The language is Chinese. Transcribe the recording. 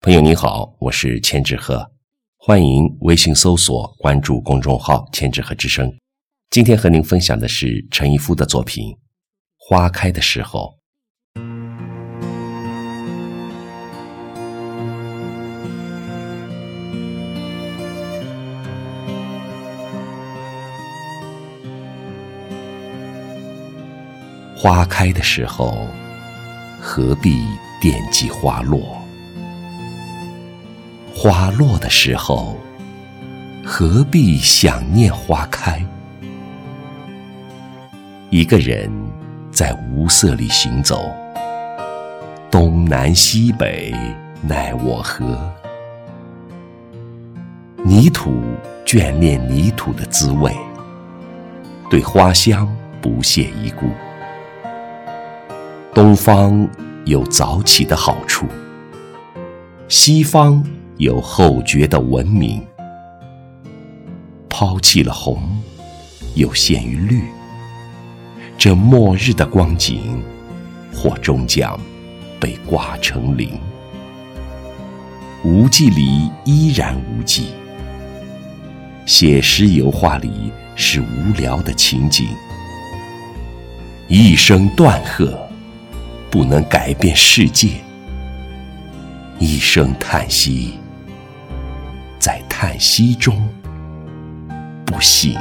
朋友您好，我是千纸鹤，欢迎微信搜索关注公众号“千纸鹤之声”。今天和您分享的是陈一夫的作品《花开的时候》。花开的时候，何必惦记花落？花落的时候，何必想念花开？一个人在无色里行走，东南西北奈我何？泥土眷恋泥土的滋味，对花香不屑一顾。东方有早起的好处，西方。有后觉的文明，抛弃了红，又陷于绿。这末日的光景，或终将被挂成零。无际里依然无际，写实油画里是无聊的情景。一声断喝，不能改变世界；一声叹息。在叹息中，不醒。